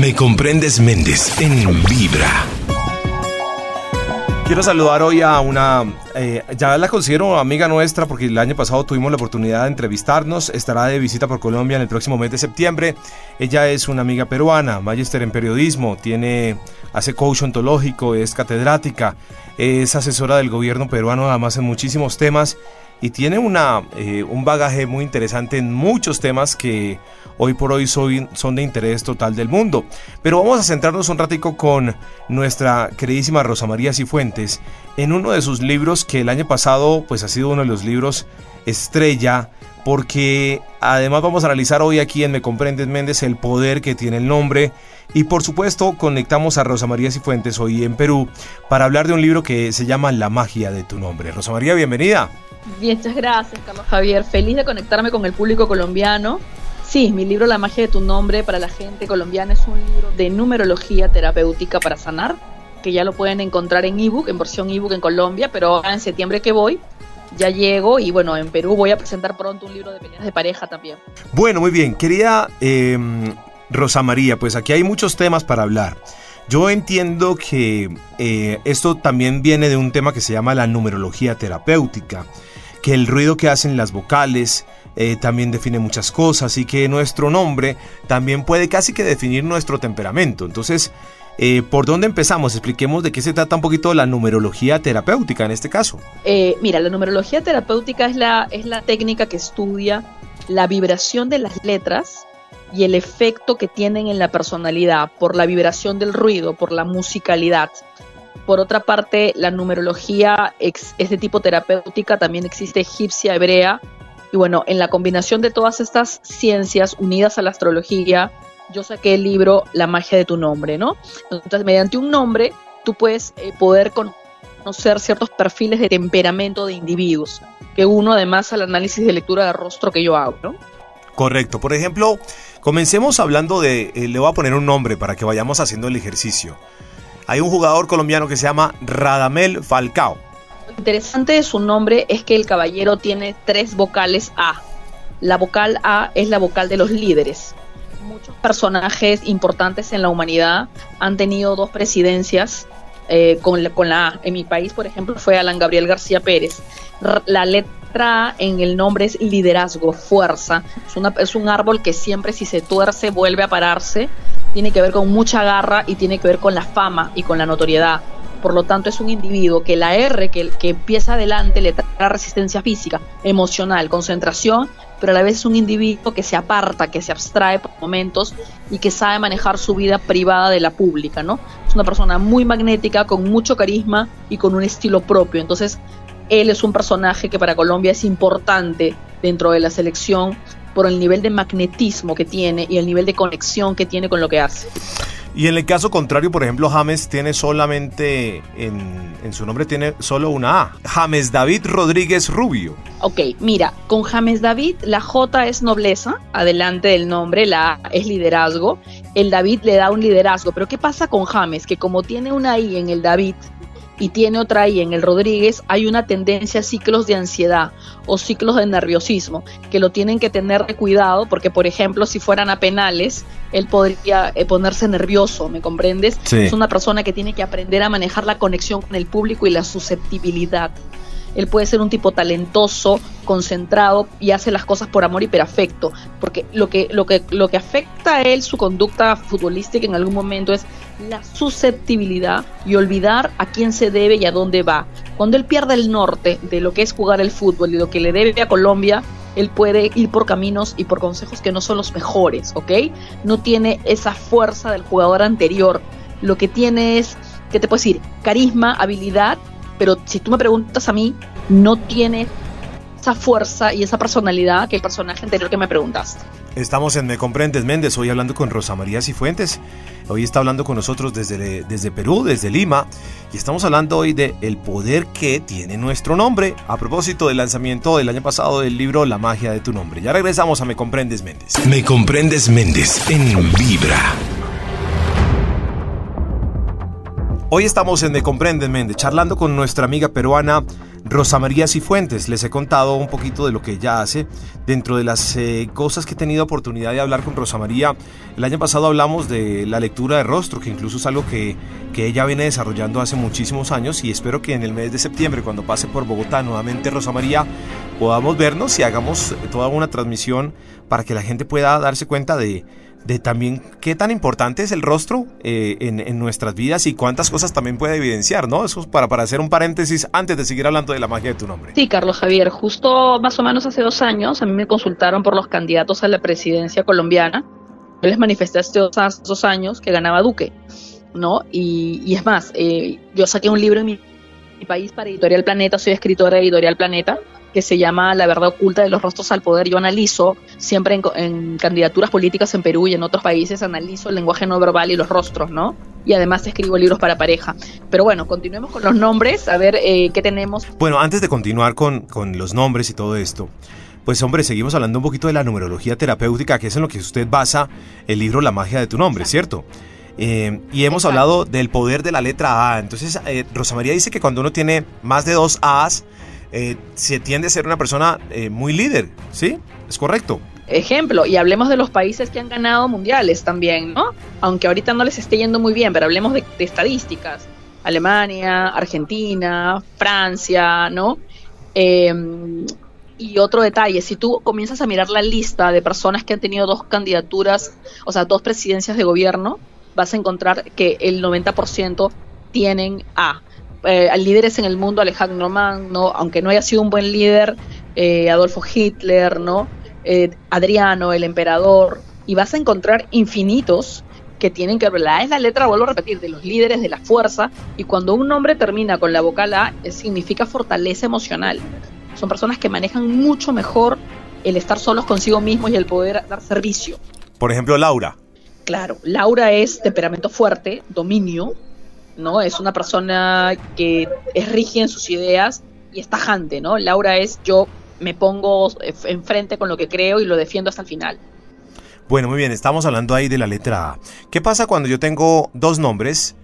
Me comprendes Méndez en Vibra. Quiero saludar hoy a una, eh, ya la considero amiga nuestra porque el año pasado tuvimos la oportunidad de entrevistarnos, estará de visita por Colombia en el próximo mes de septiembre. Ella es una amiga peruana, magister en periodismo, tiene, hace coach ontológico, es catedrática, es asesora del gobierno peruano además en muchísimos temas y tiene una, eh, un bagaje muy interesante en muchos temas que hoy por hoy son de interés total del mundo. Pero vamos a centrarnos un ratico con nuestra queridísima Rosa María Cifuentes en uno de sus libros que el año pasado pues ha sido uno de los libros estrella porque además vamos a analizar hoy aquí en Me Comprendes Méndez el poder que tiene el nombre y por supuesto conectamos a Rosa María Cifuentes hoy en Perú para hablar de un libro que se llama La magia de tu nombre. Rosa María, bienvenida. Muchas gracias, Carlos Javier. Feliz de conectarme con el público colombiano. Sí, mi libro La magia de tu nombre para la gente colombiana es un libro de numerología terapéutica para sanar, que ya lo pueden encontrar en ebook, en versión ebook en Colombia, pero en septiembre que voy, ya llego y bueno, en Perú voy a presentar pronto un libro de peleas de pareja también. Bueno, muy bien. Quería, em, Rosa María, pues aquí hay muchos temas para hablar. Yo entiendo que eh, esto también viene de un tema que se llama la numerología terapéutica que el ruido que hacen las vocales eh, también define muchas cosas y que nuestro nombre también puede casi que definir nuestro temperamento. Entonces, eh, ¿por dónde empezamos? Expliquemos de qué se trata un poquito la numerología terapéutica en este caso. Eh, mira, la numerología terapéutica es la, es la técnica que estudia la vibración de las letras y el efecto que tienen en la personalidad por la vibración del ruido, por la musicalidad. Por otra parte, la numerología es de tipo terapéutica, también existe egipcia, hebrea. Y bueno, en la combinación de todas estas ciencias unidas a la astrología, yo saqué el libro La magia de tu nombre, ¿no? Entonces, mediante un nombre, tú puedes eh, poder conocer ciertos perfiles de temperamento de individuos, que uno además al análisis de lectura de rostro que yo hago, ¿no? Correcto. Por ejemplo, comencemos hablando de, eh, le voy a poner un nombre para que vayamos haciendo el ejercicio hay un jugador colombiano que se llama Radamel Falcao. Lo interesante de su nombre es que el caballero tiene tres vocales A. La vocal A es la vocal de los líderes. Muchos personajes importantes en la humanidad han tenido dos presidencias eh, con, la, A. En mi país, por ejemplo, fue Alan Gabriel García Pérez. La letra en el nombre es liderazgo, fuerza. Es un árbol que siempre si se tuerce vuelve a pararse tiene que ver con mucha garra y tiene que ver con la fama y con la notoriedad. Por lo tanto, es un individuo que la R que, que empieza adelante le trae resistencia física, emocional, concentración, pero a la vez es un individuo que se aparta, que se abstrae por momentos y que sabe manejar su vida privada de la pública, ¿no? Es una persona muy magnética, con mucho carisma y con un estilo propio. Entonces, él es un personaje que para Colombia es importante dentro de la selección por el nivel de magnetismo que tiene y el nivel de conexión que tiene con lo que hace. Y en el caso contrario, por ejemplo, James tiene solamente, en, en, su nombre tiene solo una A. James David Rodríguez Rubio. Ok, mira, con James David la J es nobleza, adelante del nombre, la A es liderazgo. El David le da un liderazgo, pero ¿qué pasa con James? Que como tiene una I en el David, y tiene otra ahí en el Rodríguez, hay una tendencia a ciclos de ansiedad o ciclos de nerviosismo que lo tienen que tener de cuidado porque, por ejemplo, si fueran a penales, él podría eh, ponerse nervioso, ¿me comprendes? Es una persona que tiene que aprender a manejar la conexión con el público y la susceptibilidad. Él puede ser un tipo talentoso, concentrado y hace las cosas por amor y por afecto, porque lo que, lo que, lo que afecta a él, su conducta futbolística en algún momento es la susceptibilidad y olvidar a quién se debe y a dónde va. Cuando él pierde el norte de lo que es jugar el fútbol y lo que le debe a Colombia, él puede ir por caminos y por consejos que no son los mejores, ¿ok? No tiene esa fuerza del jugador anterior. Lo que tiene es, ¿qué te puedo decir? Carisma, habilidad, pero si tú me preguntas a mí, no tiene esa fuerza y esa personalidad que el personaje anterior que me preguntaste. Estamos en Me Comprendes Méndez, hoy hablando con Rosa María Cifuentes. Hoy está hablando con nosotros desde, desde Perú, desde Lima, y estamos hablando hoy de el poder que tiene nuestro nombre, a propósito del lanzamiento del año pasado del libro La magia de tu nombre. Ya regresamos a Me Comprendes Méndez. Me Comprendes Méndez en Vibra. Hoy estamos en Me Comprendes Méndez, charlando con nuestra amiga peruana Rosa María Cifuentes. Les he contado un poquito de lo que ella hace. Dentro de las eh, cosas que he tenido oportunidad de hablar con Rosa María, el año pasado hablamos de la lectura de rostro, que incluso es algo que, que ella viene desarrollando hace muchísimos años y espero que en el mes de septiembre, cuando pase por Bogotá nuevamente Rosa María, podamos vernos y hagamos toda una transmisión para que la gente pueda darse cuenta de de también qué tan importante es el rostro eh, en, nuestras vidas y cuántas cosas también puede evidenciar, ¿no? Eso es para, para hacer un paréntesis antes de seguir hablando de la magia de tu nombre. Sí, Carlos Javier, justo más o menos hace dos años a mí me consultaron por los candidatos a la presidencia colombiana. Yo les manifesté hace dos, años que ganaba Duque, ¿no? Y, es más, eh, yo saqué un libro en mi, mi país para Editorial Planeta, soy escritora de Editorial Planeta, que se llama La verdad oculta de los rostros al poder. Yo analizo siempre en, candidaturas políticas en Perú y en otros países, analizo el lenguaje no verbal y los rostros, ¿no? Y además escribo libros para pareja. Pero bueno, continuemos con los nombres, a ver eh, qué tenemos. Bueno, antes de continuar con, con los nombres y todo esto, pues hombre, seguimos hablando un poquito de la numerología terapéutica, que es en lo que usted basa el libro La magia de tu nombre, ¿cierto? Eh, y hemos hablado del poder de la letra A. Entonces, eh, Rosa María dice que cuando uno tiene más de dos A's, eh, se tiende a ser una persona eh, muy líder, ¿sí? ¿Es correcto? Ejemplo, y hablemos de los países que han ganado mundiales también, ¿no? Aunque ahorita no les esté yendo muy bien, pero hablemos de, estadísticas. Alemania, Argentina, Francia, ¿no? Em, y otro detalle, si tú comienzas a mirar la lista de personas que han tenido dos candidaturas, o sea, dos presidencias de gobierno, vas a encontrar que el 90% tienen A eh, líderes en el mundo, Alejandro Magno, aunque no haya sido un buen líder, eh, Adolfo Hitler, ¿no? Eh, Adriano, el emperador, y vas a encontrar infinitos que tienen que ver, la es la letra, vuelvo a repetir, de los líderes de la fuerza, y cuando un nombre termina con la vocal A, significa fortaleza emocional. Son personas que manejan mucho mejor el estar solos consigo mismos y el poder dar servicio. Por ejemplo, Laura. Claro, Laura es temperamento fuerte, dominio, ¿no? Es una persona que es rígida en sus ideas y es tajante, ¿no? Laura es yo me pongo enfrente con lo que creo y lo defiendo hasta el final. Bueno, muy bien, estamos hablando ahí de la letra A. ¿Qué pasa cuando yo tengo dos nombres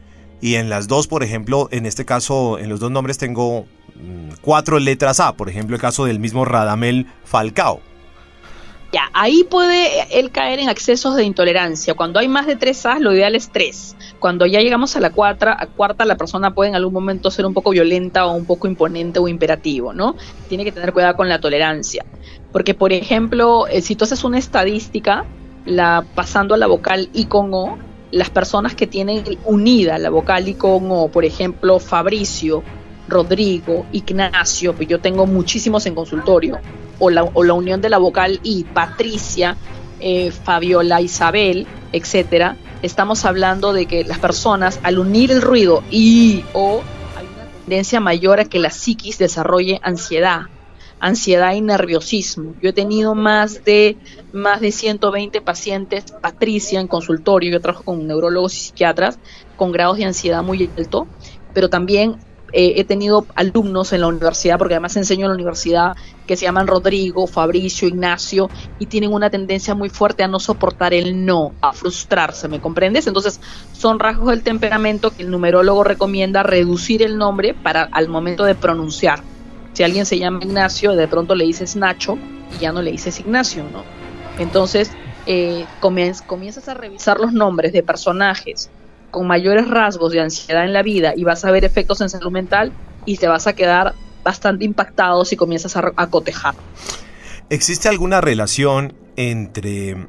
y en las dos, por ejemplo, en este caso, en los dos nombres tengo mm, cuatro letras A, por ejemplo, el caso del mismo Radamel Falcao? Ya, ahí puede él caer en excesos de intolerancia. Cuando hay más de tres A, lo ideal es tres. Cuando ya llegamos a la cuarta, a cuarta, la persona puede en algún momento ser un poco violenta o un poco imponente o imperativo, ¿no? Tiene que tener cuidado con la tolerancia. Porque, por ejemplo, eh, si tú haces una estadística, pasando a la vocal I con O, las personas que tienen unida la vocal I con O, por ejemplo, Fabricio, Rodrigo, Ignacio, pues yo tengo muchísimos en consultorio, o la, o la unión de la vocal I, Patricia, eh, Fabiola, Isabel, etcétera, estamos hablando de que las personas al unir el ruido y o hay una tendencia mayor a que la psiquis desarrolle ansiedad, ansiedad y nerviosismo. Yo he tenido más de más de 120 pacientes, Patricia, en consultorio, yo trabajo con neurólogos y psiquiatras con grados de ansiedad muy alto, pero también he tenido alumnos en la universidad, porque además enseño en la universidad, que se llaman Rodrigo, Fabricio, Ignacio, y tienen una tendencia muy fuerte a no soportar el no, a frustrarse, ¿me comprendes? Entonces, son rasgos del temperamento que el numerólogo recomienda reducir el nombre para al momento de pronunciar. Si alguien se llama Ignacio, de pronto le dices Nacho y ya no le dices Ignacio, ¿no? Entonces, eh, comienzas a revisar los nombres de personajes con mayores rasgos de ansiedad en la vida y vas a ver efectos en salud mental y te vas a quedar bastante impactado si comienzas a, cotejar. ¿Existe alguna relación entre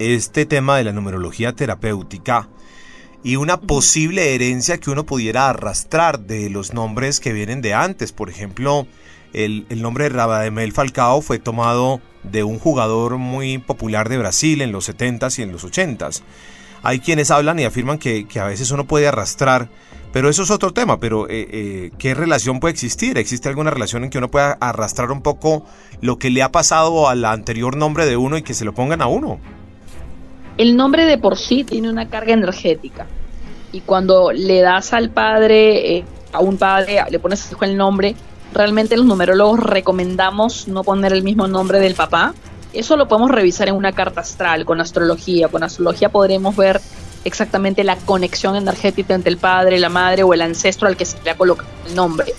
este tema de la numerología terapéutica y una posible herencia que uno pudiera arrastrar de los nombres que vienen de antes? Por ejemplo, el, el nombre de Rabademel Falcao fue tomado de un jugador muy popular de Brasil en los 70s y en los 80s. Hay quienes hablan y afirman que, a veces uno puede arrastrar, pero eso es otro tema, pero eh, eh, ¿qué relación puede existir? ¿Existe alguna relación en que uno pueda arrastrar un poco lo que le ha pasado al anterior nombre de uno y que se lo pongan a uno? El nombre de por sí tiene una carga energética y cuando le das al padre, eh, a un padre, le pones el nombre, realmente los numerólogos recomendamos no poner el mismo nombre del papá eso lo podemos revisar en una carta astral, con astrología. Con astrología podremos ver exactamente la conexión energética entre el padre, la madre o el ancestro al que se le ha colocado el nombre.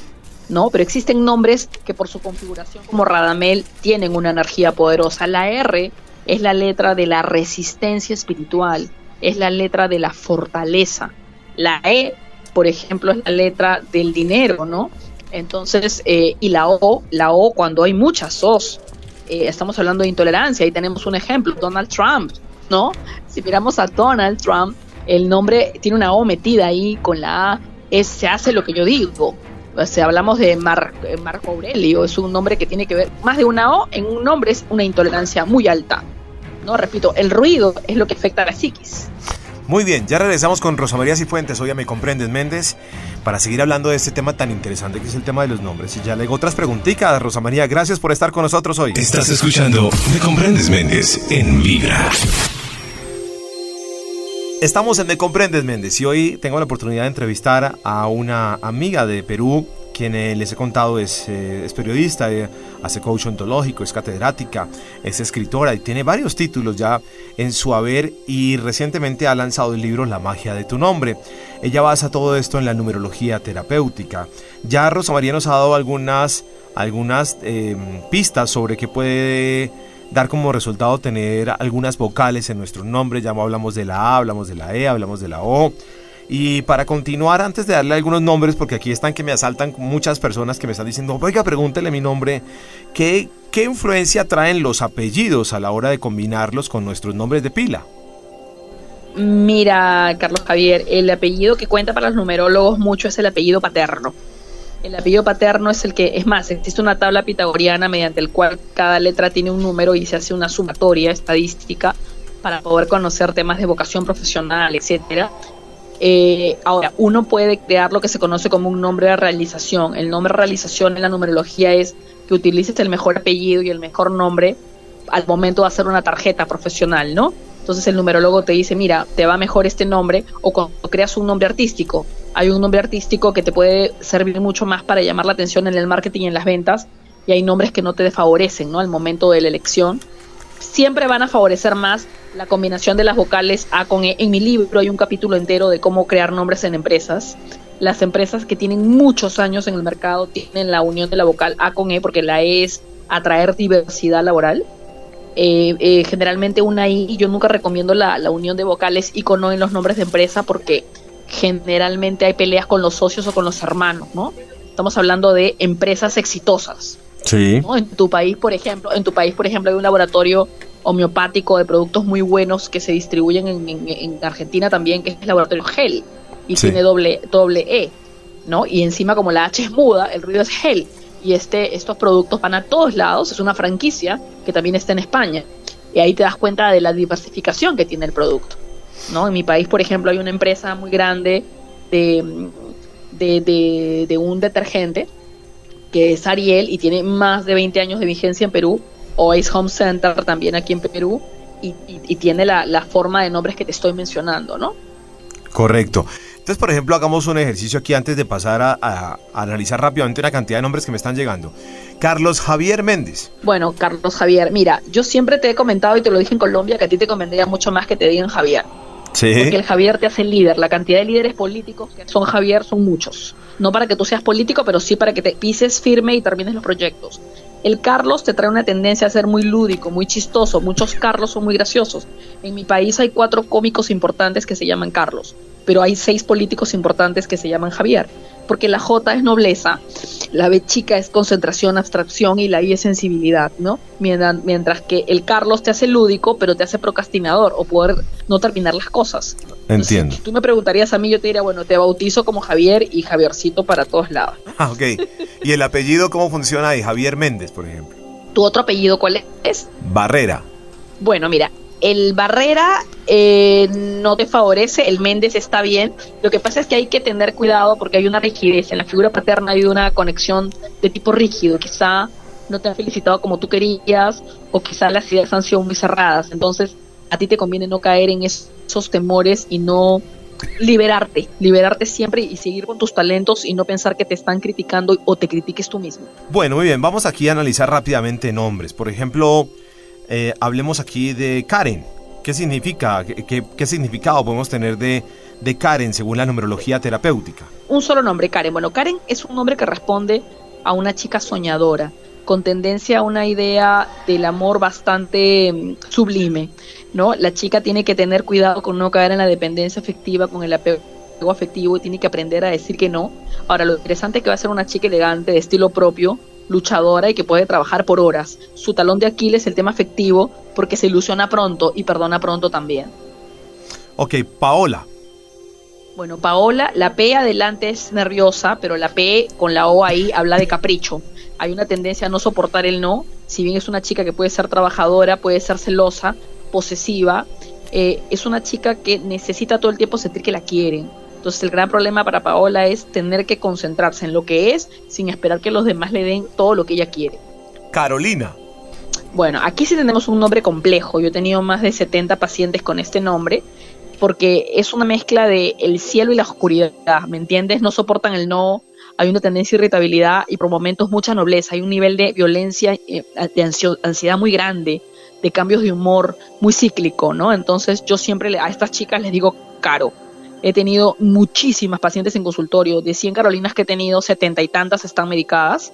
¿no? Pero existen nombres que por su configuración como Radamel tienen una energía poderosa. La R es la letra de la resistencia espiritual, es la letra de la fortaleza. La E, por ejemplo, es la letra del dinero, ¿no? Entonces, eh, y la O, la O cuando hay muchas O's, eh, estamos hablando de intolerancia, ahí tenemos un ejemplo, Donald Trump, ¿no? Si miramos a Donald Trump, el nombre tiene una O metida ahí con la A, es, se hace lo que yo digo. O sea, hablamos de eh, Marco Aurelio, es un nombre que tiene que ver, más de una O en un nombre es una intolerancia muy alta. No, repito, el ruido es lo que afecta a la psiquis. Muy bien, ya regresamos con Rosa María Cifuentes, hoy me comprendes Méndez, para seguir hablando de este tema tan interesante que es el tema de los nombres. Y ya le hago otras preguntitas, Rosa María, gracias por estar con nosotros hoy. Estás escuchando Me comprendes Méndez en Vibra. Estamos en Me comprendes Méndez y hoy tengo la oportunidad de entrevistar a una amiga de Perú quien eh, les he contado es, eh, es periodista, eh, hace coach ontológico, es catedrática, es escritora y tiene varios títulos ya en su haber y recientemente ha lanzado el libro La magia de tu nombre. Ella basa todo esto en la numerología terapéutica. Ya Rosa María nos ha dado algunas, algunas em, pistas sobre qué puede dar como resultado tener algunas vocales en nuestro nombre. Ya hablamos de la A, hablamos de la E, hablamos de la O. Y para continuar, antes de darle algunos nombres, porque aquí están que me asaltan muchas personas que me están diciendo, oiga, pregúntele mi nombre, ¿qué, ¿qué influencia traen los apellidos a la hora de combinarlos con nuestros nombres de pila? Mira, Carlos Javier, el apellido que cuenta para los numerólogos mucho es el apellido paterno. El apellido paterno es el que, es más, existe una tabla pitagoriana mediante el cual cada letra tiene un número y se hace una sumatoria estadística para poder conocer temas de vocación profesional, etcétera. Eh, ahora, uno puede crear lo que se conoce como un nombre de realización. El nombre de realización en la numerología es que utilices el mejor apellido y el mejor nombre al momento de hacer una tarjeta profesional, ¿no? Entonces el numerólogo te dice, mira, te va mejor este nombre o cuando creas un nombre artístico. Hay un nombre artístico que te puede servir mucho más para llamar la atención en el marketing y en las ventas y hay nombres que no te favorecen, ¿no? Al momento de la elección. Siempre van a favorecer más la combinación de las vocales A con E. En mi libro hay un capítulo entero de cómo crear nombres en empresas. Las empresas que tienen muchos años en el mercado tienen la unión de la vocal A con E porque la E es atraer diversidad laboral. Eh, eh, generalmente una I, yo nunca recomiendo la, la unión de vocales I con O en los nombres de empresa porque generalmente hay peleas con los socios o con los hermanos, ¿no? Estamos hablando de empresas exitosas. Sí. En tu país, por ejemplo, en tu país, por ejemplo, hay un laboratorio homeopático de productos muy buenos que se distribuyen en, Argentina también, que es el laboratorio Gel y tiene doble, doble E, ¿no? Y encima como la H es muda, el ruido es Gel y este, estos productos van a todos lados, es una franquicia que también está en España y ahí te das cuenta de la diversificación que tiene el producto, ¿no? En mi país, por ejemplo, hay una empresa muy grande de, de, de un detergente que es Ariel y tiene más de 20 años de vigencia en Perú Oasis Home Center también aquí en Perú y, tiene la, forma de nombres que te estoy mencionando, ¿no? Correcto. Entonces, por ejemplo, hagamos un ejercicio aquí antes de pasar a, analizar rápidamente una cantidad de nombres que me están llegando. Carlos Javier Méndez. Bueno, Carlos Javier, mira, yo siempre te he comentado y te lo dije en Colombia que a ti te convendría mucho más que te digan Javier. Sí. Porque el Javier te hace líder. La cantidad de líderes políticos que son Javier son muchos. No para que tú seas político, pero sí para que te pises firme y termines los proyectos. El Carlos te trae una tendencia a ser muy lúdico, muy chistoso. Muchos Carlos son muy graciosos. En mi país hay cuatro cómicos importantes que se llaman Carlos, pero hay seis políticos importantes que se llaman Javier porque la J es nobleza, la B chica es concentración, abstracción y la I es sensibilidad, ¿no? Mientras, que el Carlos te hace lúdico, pero te hace procrastinador o poder no terminar las cosas. Entiendo. tú me preguntarías a mí, yo te diría, bueno, te bautizo como Javier y Javiercito para todos lados. Ah, ok. ¿Y el apellido cómo funciona ahí? Javier Méndez, por ejemplo. ¿Tu otro apellido cuál es? Barrera. Bueno, mira, el Barrera eh, no te favorece, el Méndez está bien. Lo que pasa es que hay que tener cuidado porque hay una rigidez. En la figura paterna hay una conexión de tipo rígido. Quizá no te han felicitado como tú querías o quizá las ideas han sido muy cerradas. Entonces, a ti te conviene no caer en esos temores y no liberarte, liberarte siempre y seguir con tus talentos y no pensar que te están criticando o te critiques tú mismo. Bueno, muy bien, vamos aquí a analizar rápidamente nombres. Por ejemplo, eh, hablemos aquí de Karen. ¿Qué significa? ¿Qué, significado podemos tener de, de Karen según la numerología terapéutica? Un solo nombre, Karen. Bueno, Karen es un nombre que responde a una chica soñadora, con tendencia a una idea del amor bastante mm, sublime, ¿no? La chica tiene que tener cuidado con no caer en la dependencia afectiva, con el apego afectivo y tiene que aprender a decir que no. Ahora, lo interesante es que va a ser una chica elegante, de estilo propio, luchadora y que puede trabajar por horas. Su talón de Aquiles es el tema afectivo porque se ilusiona pronto y perdona pronto también. Ok, Paola. Bueno, Paola, la P adelante es nerviosa, pero la P con la O ahí habla de capricho hay una tendencia a no soportar el no, si bien es una chica que puede ser trabajadora, puede ser celosa, posesiva, eh, es una chica que necesita todo el tiempo sentir que la quieren. Entonces el gran problema para Paola es tener que concentrarse en lo que es sin esperar que los demás le den todo lo que ella quiere. Carolina. Bueno, aquí sí tenemos un nombre complejo. Yo he tenido más de 70 pacientes con este nombre porque es una mezcla de el cielo y la oscuridad, ¿me entiendes? No soportan el no, hay una tendencia a irritabilidad y por momentos mucha nobleza, hay un nivel de violencia, eh, de ansiedad muy grande, de cambios de humor muy cíclico, ¿no? Entonces yo siempre a estas chicas les digo caro. He tenido muchísimas pacientes en consultorio, de 100 carolinas que he tenido, setenta y tantas están medicadas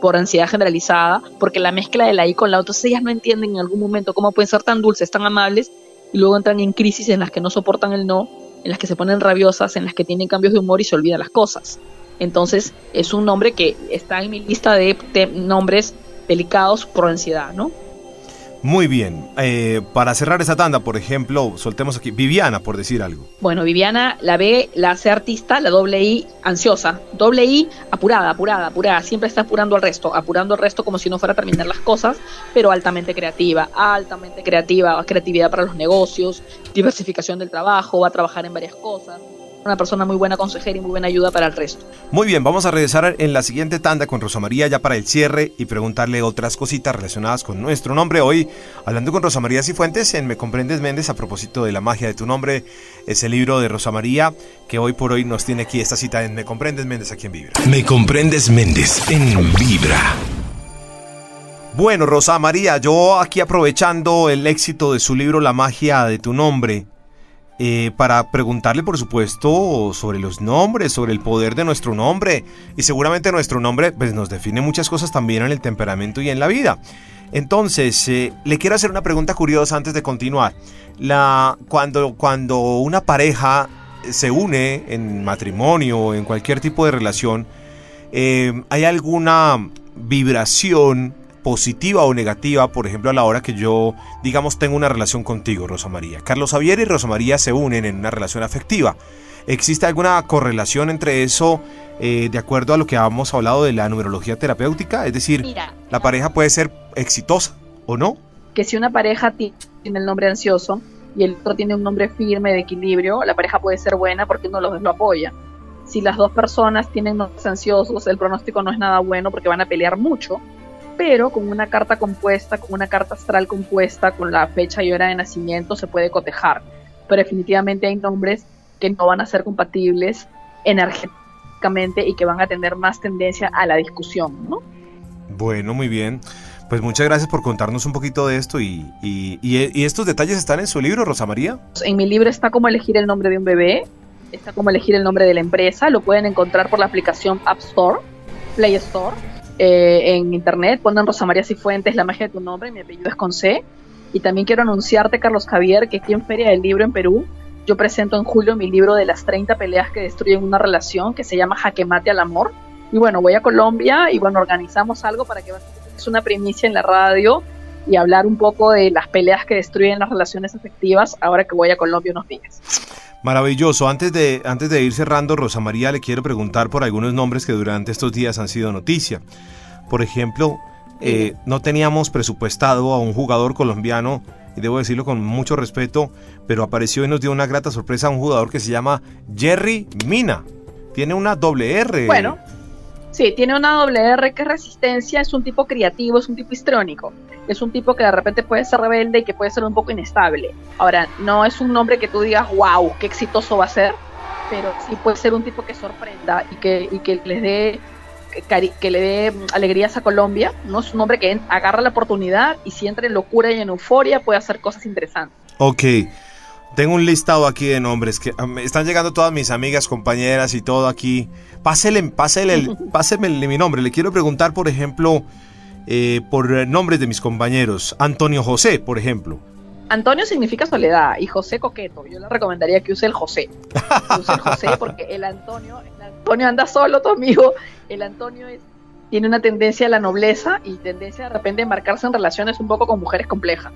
por ansiedad generalizada, porque la mezcla de la I con la otra, entonces ellas no entienden en algún momento cómo pueden ser tan dulces, tan amables, y luego entran en crisis en las que no soportan el no, en las que se ponen rabiosas, en las que tienen cambios de humor y se olvidan las cosas. Entonces es un nombre que está en mi lista de, nombres delicados por ansiedad, ¿no? Muy bien. Eh, para cerrar esa tanda, por ejemplo, soltemos aquí Viviana, por decir algo. Bueno, Viviana, la B, la hace artista, la doble I, ansiosa. Doble I, apurada, apurada, apurada. Siempre está apurando al resto, apurando al resto como si no fuera a terminar las cosas, pero altamente creativa, altamente creativa, creatividad para los negocios, diversificación del trabajo, va a trabajar en varias cosas una persona muy buena consejera y muy buena ayuda para el resto. Muy bien, vamos a regresar en la siguiente tanda con Rosa María ya para el cierre y preguntarle otras cositas relacionadas con nuestro nombre. Hoy, hablando con Rosa María Cifuentes en Me Comprendes Méndez a propósito de la magia de tu nombre, ese libro de Rosa María que hoy por hoy nos tiene aquí esta cita en Me Comprendes Méndez aquí en Vibra. Me Comprendes Méndez en Vibra. Bueno, Rosa María, yo aquí aprovechando el éxito de su libro La magia de tu nombre, eh, para preguntarle, por supuesto, sobre los nombres, sobre el poder de nuestro nombre. Y seguramente nuestro nombre pues, nos define muchas cosas también en el temperamento y en la vida. Entonces, eh, le quiero hacer una pregunta curiosa antes de continuar. La, cuando, cuando una pareja se une en matrimonio o en cualquier tipo de relación, eh, ¿hay alguna vibración positiva o negativa, por ejemplo, a la hora que yo, digamos, tengo una relación contigo, Rosa María. Carlos Javier y Rosa María se unen en una relación afectiva. ¿Existe alguna correlación entre eso eh, de acuerdo a lo que habíamos hablado de la numerología terapéutica? Es decir, la pareja puede ser exitosa o no. Que si una pareja tiene el nombre ansioso y el otro tiene un nombre firme de equilibrio, la pareja puede ser buena porque uno de los dos lo apoya. Si las dos personas tienen nombres ansiosos, el pronóstico no es nada bueno porque van a pelear mucho pero con una carta compuesta, con una carta astral compuesta, con la fecha y hora de nacimiento se puede cotejar. Pero definitivamente hay nombres que no van a ser compatibles energéticamente y que van a tener más tendencia a la discusión, ¿no? Bueno, muy bien. Pues muchas gracias por contarnos un poquito de esto y, y, estos detalles están en su libro, Rosa María. En mi libro está cómo elegir el nombre de un bebé, está cómo elegir el nombre de la empresa, lo pueden encontrar por la aplicación App Store, Play Store eh, en internet, ponen Rosa María Cifuentes, la magia de tu nombre, mi apellido es con C. Y también quiero anunciarte, Carlos Javier, que aquí en Feria del Libro en Perú, yo presento en julio mi libro de las 30 peleas que destruyen una relación, que se llama Jaque Mate al Amor. Y bueno, voy a Colombia y bueno, organizamos algo para que es una primicia en la radio y hablar un poco de las peleas que destruyen las relaciones afectivas ahora que voy a Colombia unos días. Maravilloso. Antes de, antes de ir cerrando, Rosa María, le quiero preguntar por algunos nombres que durante estos días han sido noticia. Por ejemplo, eh, no teníamos presupuestado a un jugador colombiano, y debo decirlo con mucho respeto, pero apareció y nos dio una grata sorpresa a un jugador que se llama Jerry Mina. Tiene una doble R. Bueno, Sí, tiene una doble R que es resistencia, es un tipo creativo, es un tipo histrónico, es un tipo que de repente puede ser rebelde y que puede ser un poco inestable. Ahora, no es un nombre que tú digas, wow, qué exitoso va a ser, pero sí puede ser un tipo que sorprenda y que, y que les dé que le dé alegrías a Colombia, ¿no? Es un hombre que agarra la oportunidad y si entra en locura y en euforia puede hacer cosas interesantes. Ok. Tengo un listado aquí de nombres que me están llegando todas mis amigas, compañeras y todo aquí. Pásele, pásele, el- páseme mi nombre. Le quiero preguntar, por ejemplo, eh, por eh, nombres de mis compañeros. Antonio José, por ejemplo. Antonio significa soledad y José coqueto. Yo le recomendaría que use el José. Que use el José porque el Antonio, el Antonio anda solo, tu amigo. El Antonio es- tiene una tendencia a la nobleza y tendencia de repente a embarcarse en relaciones un poco con mujeres complejas.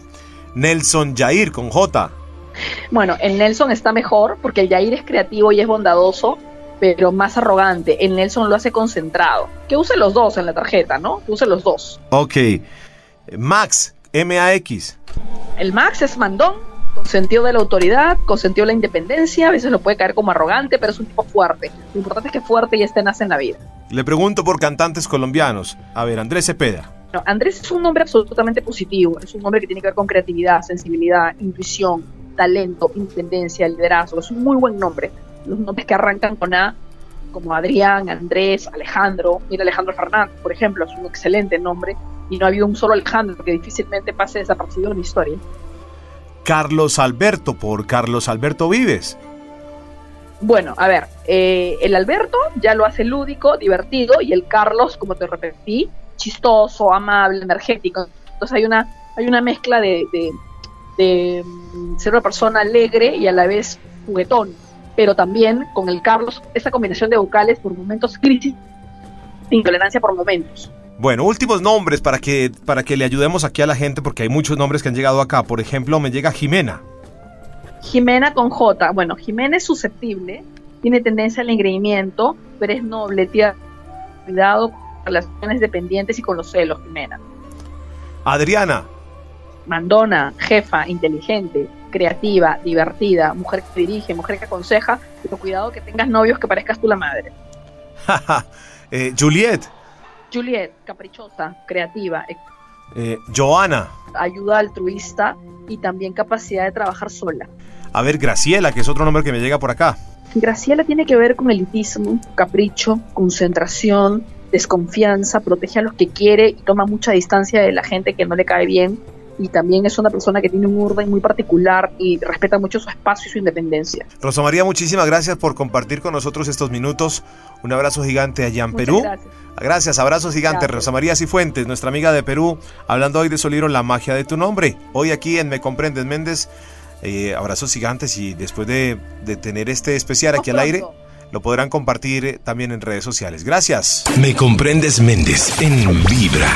Nelson Jair con J. Bueno, el Nelson está mejor porque el Yair es creativo y es bondadoso, pero más arrogante. El Nelson lo hace concentrado. Que use los dos en la tarjeta, ¿no? Que use los dos. Ok. Max, M-A-X. El Max es mandón, con sentido de la autoridad, con sentido de la independencia. A veces lo puede caer como arrogante, pero es un tipo fuerte. Lo importante es que fuerte y esté nace en la vida. Le pregunto por cantantes colombianos. A ver, Andrés Cepeda. No, Andrés es un nombre absolutamente positivo. Es un nombre que tiene que ver con creatividad, sensibilidad, intuición, talento, independencia, liderazgo. Es un muy buen nombre. Los nombres que arrancan con A, como Adrián, Andrés, Alejandro. Mira, Alejandro Fernández, por ejemplo, es un excelente nombre. Y no ha habido un solo Alejandro que difícilmente pase desapercibido en la historia. Carlos Alberto por Carlos Alberto Vives. Bueno, a ver, eh, el Alberto ya lo hace lúdico, divertido, y el Carlos, como te repetí, chistoso, amable, energético. Entonces hay una, hay una mezcla de, de- de, mm, ser una persona alegre y a la vez juguetón, pero también con el Carlos, esa combinación de vocales por momentos crisis, intolerancia por momentos. Bueno, últimos nombres para que, para que le ayudemos aquí a la gente porque hay muchos nombres que han llegado acá. Por ejemplo, me llega Jimena. Jimena con J. Bueno, Jimena es susceptible, tiene tendencia al engreimiento, pero es noble, tiene cuidado con relaciones dependientes y con los celos, Jimena. Adriana. Mandona, jefa, inteligente, creativa, divertida, mujer que dirige, mujer que aconseja, pero cuidado que tengas novios que parezcas tú la madre. Eh, Juliet. Juliet, caprichosa, creativa, Eh, Joana. ayuda altruista y también capacidad de trabajar sola. A ver, Graciela, que es otro nombre que me llega por acá. Graciela tiene que ver con elitismo, capricho, concentración, desconfianza, protege a los que quiere y toma mucha distancia de la gente que no le cae bien. Y también es una persona que tiene un orden muy particular y respeta mucho su espacio y su independencia. Rosa María, muchísimas gracias por compartir con nosotros estos minutos. Un abrazo gigante allá en Muchas Perú. gracias. Gracias, abrazos gigantes. Gracias. Rosa María Cifuentes, nuestra amiga de Perú, hablando hoy de su libro La magia de tu nombre. Hoy aquí en Me Comprendes Méndez. eh, abrazos gigantes y después de, de tener este especial aquí al aire, lo podrán compartir eh, también en redes sociales. Gracias. Me comprendes Méndez en Vibra.